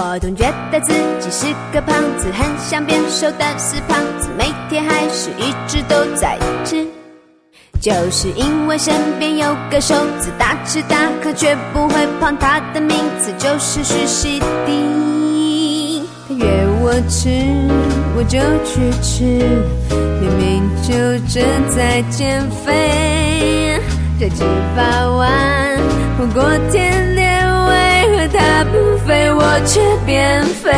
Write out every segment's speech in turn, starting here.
我总觉得自己是个胖子，很想变瘦但是胖子，每天还是一直都在吃。就是因为身边有个瘦子，大吃大喝却不会胖，他的名字就是徐熙娣。他约我吃，我就去吃，明明就正在减肥，这吃八碗火锅天，他不肥，我却变肥？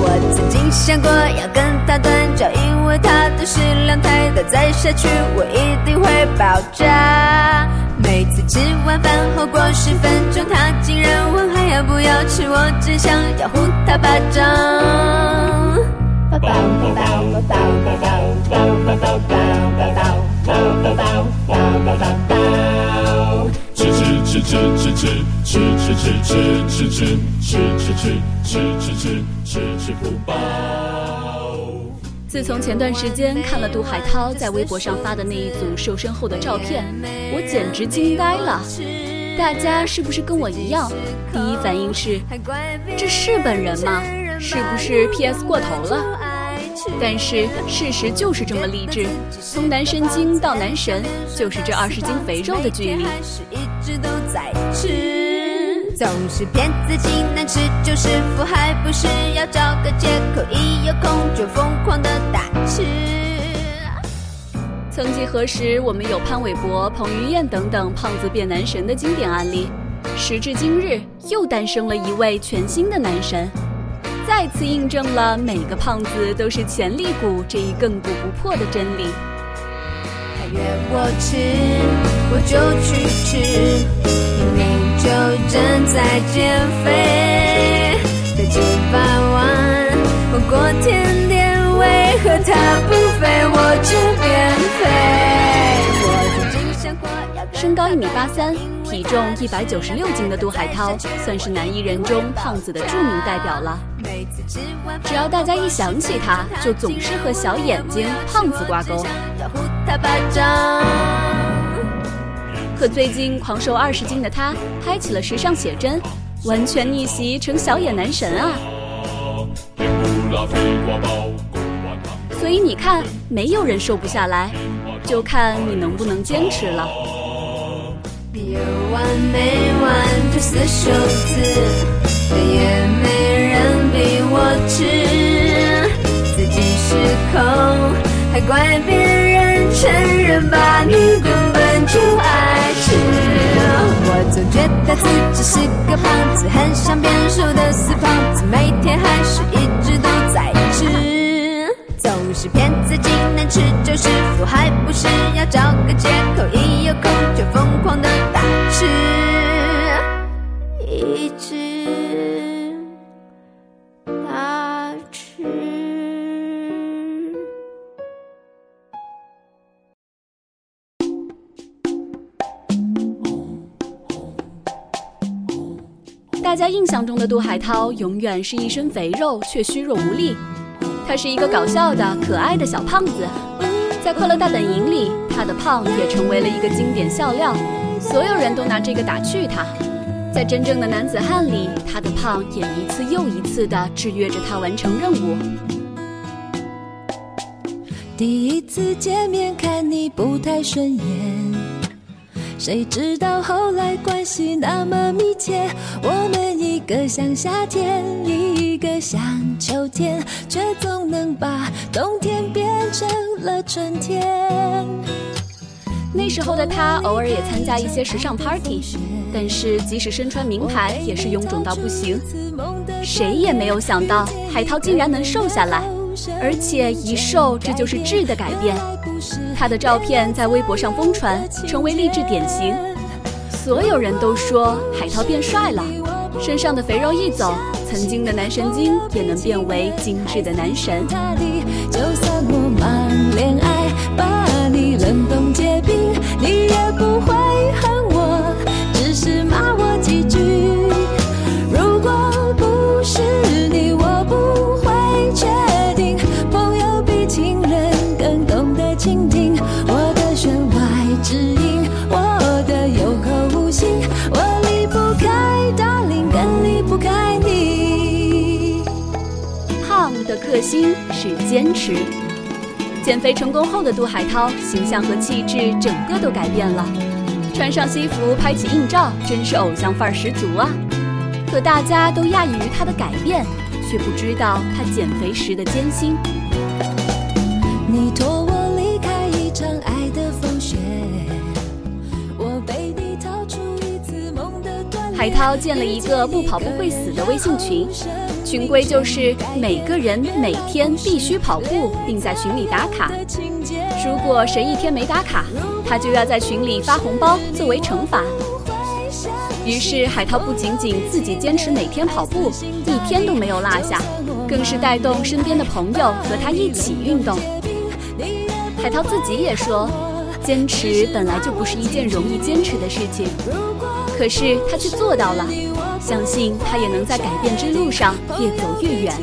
我曾经想过要跟他断交，因为他的食量太大，再下去我一定会爆炸。每次吃完饭后过十分钟，他竟然问还要不要吃，我只想要呼他巴掌。吃吃吃吃吃吃吃吃吃吃吃吃不饱。自从前段时间看了杜海涛在微博上发的那一组瘦身后的照片，我简直惊呆了。大家是不是跟我一样，第一反应是这是本人吗？是不是 PS 过头了？但是事实就是这么励志，从男神经到男神，就是这二十斤肥肉的距离。一直都在吃，总是骗自己难吃就是福，还不是要找个借口，一有空就疯狂的大吃。曾几何时，我们有潘玮柏、彭于晏等等胖子变男神的经典案例，时至今日，又诞生了一位全新的男神，再次印证了每个胖子都是潜力股这一亘古不破的真理。他约我吃，我就去吃，正在减肥，再吃八碗火锅甜点，为何他不肥，我却变肥？身高一米八三，体重一百九十六斤的杜海涛，算是男艺人中胖子的著名代表了。只要大家一想起他，就总是和小眼睛、胖子挂钩。可最近狂瘦二十斤的他，拍起了时尚写真，完全逆袭成小野男神啊！所以你看，没有人瘦不下来，就看你能不能坚持了。有完没完这死瘦子，但也没人逼我吃，自己失控，还怪别人承认吧，你根本就爱吃。我总觉得自己是个胖子，很想变瘦的死胖子，每天还是一直都在吃。总是骗自己难吃就是福，还不是要找个借口，一有空就疯狂的大吃，一直大家印象中的杜海涛，永远是一身肥肉却虚弱无力。他是一个搞笑的、可爱的小胖子，在《快乐大本营》里，他的胖也成为了一个经典笑料，所有人都拿这个打趣他。在真正的男子汉里，他的胖也一次又一次地制约着他完成任务。第一次见面看你不太顺眼，谁知道后来关系那么密切，我们一个像夏天，一个像秋天，却总能把冬天变成了春天。那时候的他偶尔也参加一些时尚 party，但是即使身穿名牌，也是臃肿到不行。谁也没有想到海涛竟然能瘦下来，而且一瘦这就是质的改变。他的照片在微博上疯传，成为励志典型。所有人都说海涛变帅了，身上的肥肉一走，曾经的男神经也能变为精致的男神。就算我忙恋爱，把你冷冻结冰，你也不会核心是坚持。减肥成功后的杜海涛，形象和气质整个都改变了。穿上西服拍起硬照，真是偶像范儿十足啊！可大家都讶异于他的改变，却不知道他减肥时的艰辛。你托我离开一场爱的风雪，我背你逃出一次梦的断海涛建了一个不跑步会死的微信群，群规就是每个人每天必须跑步，并在群里打卡。如果谁一天没打卡，他就要在群里发红包作为惩罚。于是海涛不仅仅自己坚持每天跑步，一天都没有落下，更是带动身边的朋友和他一起运动。海涛自己也说，坚持本来就不是一件容易坚持的事情，可是他却做到了。相信他也能在改变之路上越走越远。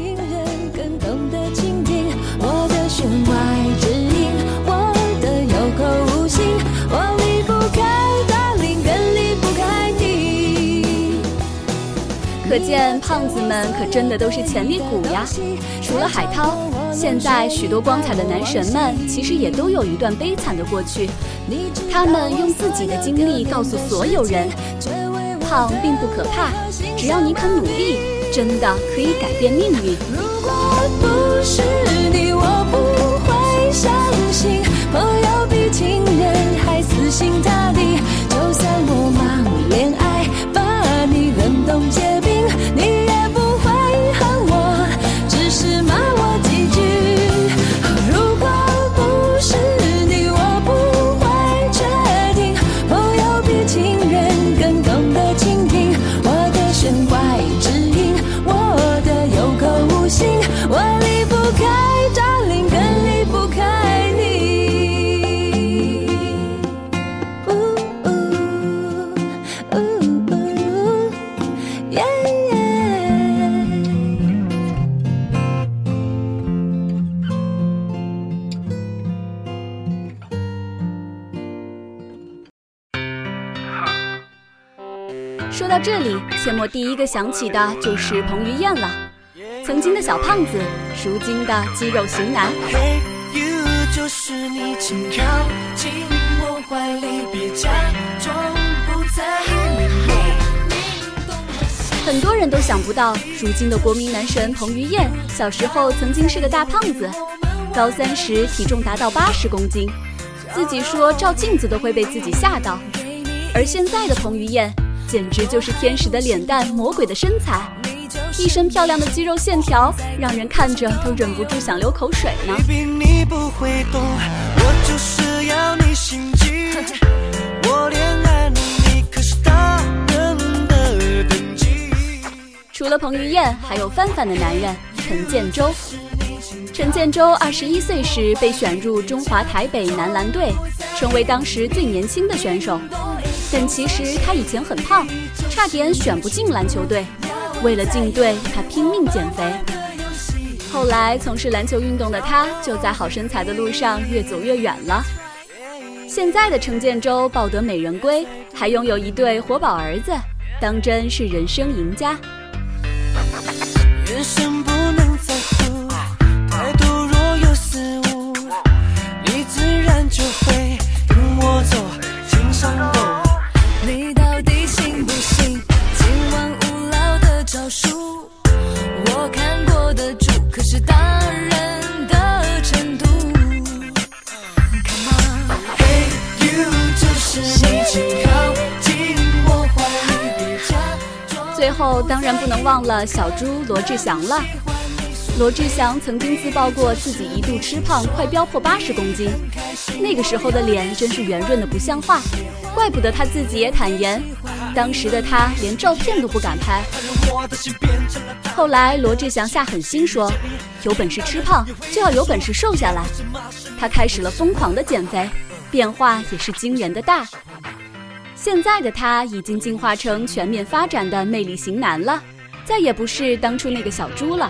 可见胖子们可真的都是潜力股呀！除了海涛，现在许多光彩的男神们其实也都有一段悲惨的过去。他们用自己的经历告诉所有人：胖并不可怕，只要你肯努力，真的可以改变命运。如果不是你，我不会相信朋友比情人还死心塌地。就算我忙恋爱，说到这里，切莫第一个想起的就是彭于晏了。曾经的小胖子，如今的肌肉型男。Hey you，就是你，请靠近我怀里，别假装不在。很多人都想不到，如今的国民男神彭于晏，小时候曾经是个大胖子，高三时体重达到八十公斤，自己说照镜子都会被自己吓到。而现在的彭于晏，简直就是天使的脸蛋，魔鬼的身材，一身漂亮的肌肉线条，让人看着都忍不住想流口水呢。你不会懂，我就是要你心悸。我恋爱能力可是大人的等级。除了彭于晏，还有范范的男人陈建州。陈建州二十一岁时被选入中华台北男篮队，成为当时最年轻的选手。但其实他以前很胖，差点选不进篮球队。为了进队，他拼命减肥。后来从事篮球运动的他，就在好身材的路上越走越远了。现在的程建州抱得美人归，还拥有一对活宝儿子，当真是人生赢家。人生不能后当然不能忘了小猪罗志祥了。罗志祥曾经自曝过自己一度吃胖，快飙破八十公斤，那个时候的脸真是圆润的不像话，怪不得他自己也坦言，当时的他连照片都不敢拍。后来罗志祥下狠心说，有本事吃胖就要有本事瘦下来，他开始了疯狂的减肥，变化也是惊人的大。现在的他已经进化成全面发展的魅力型男了，再也不是当初那个小猪了。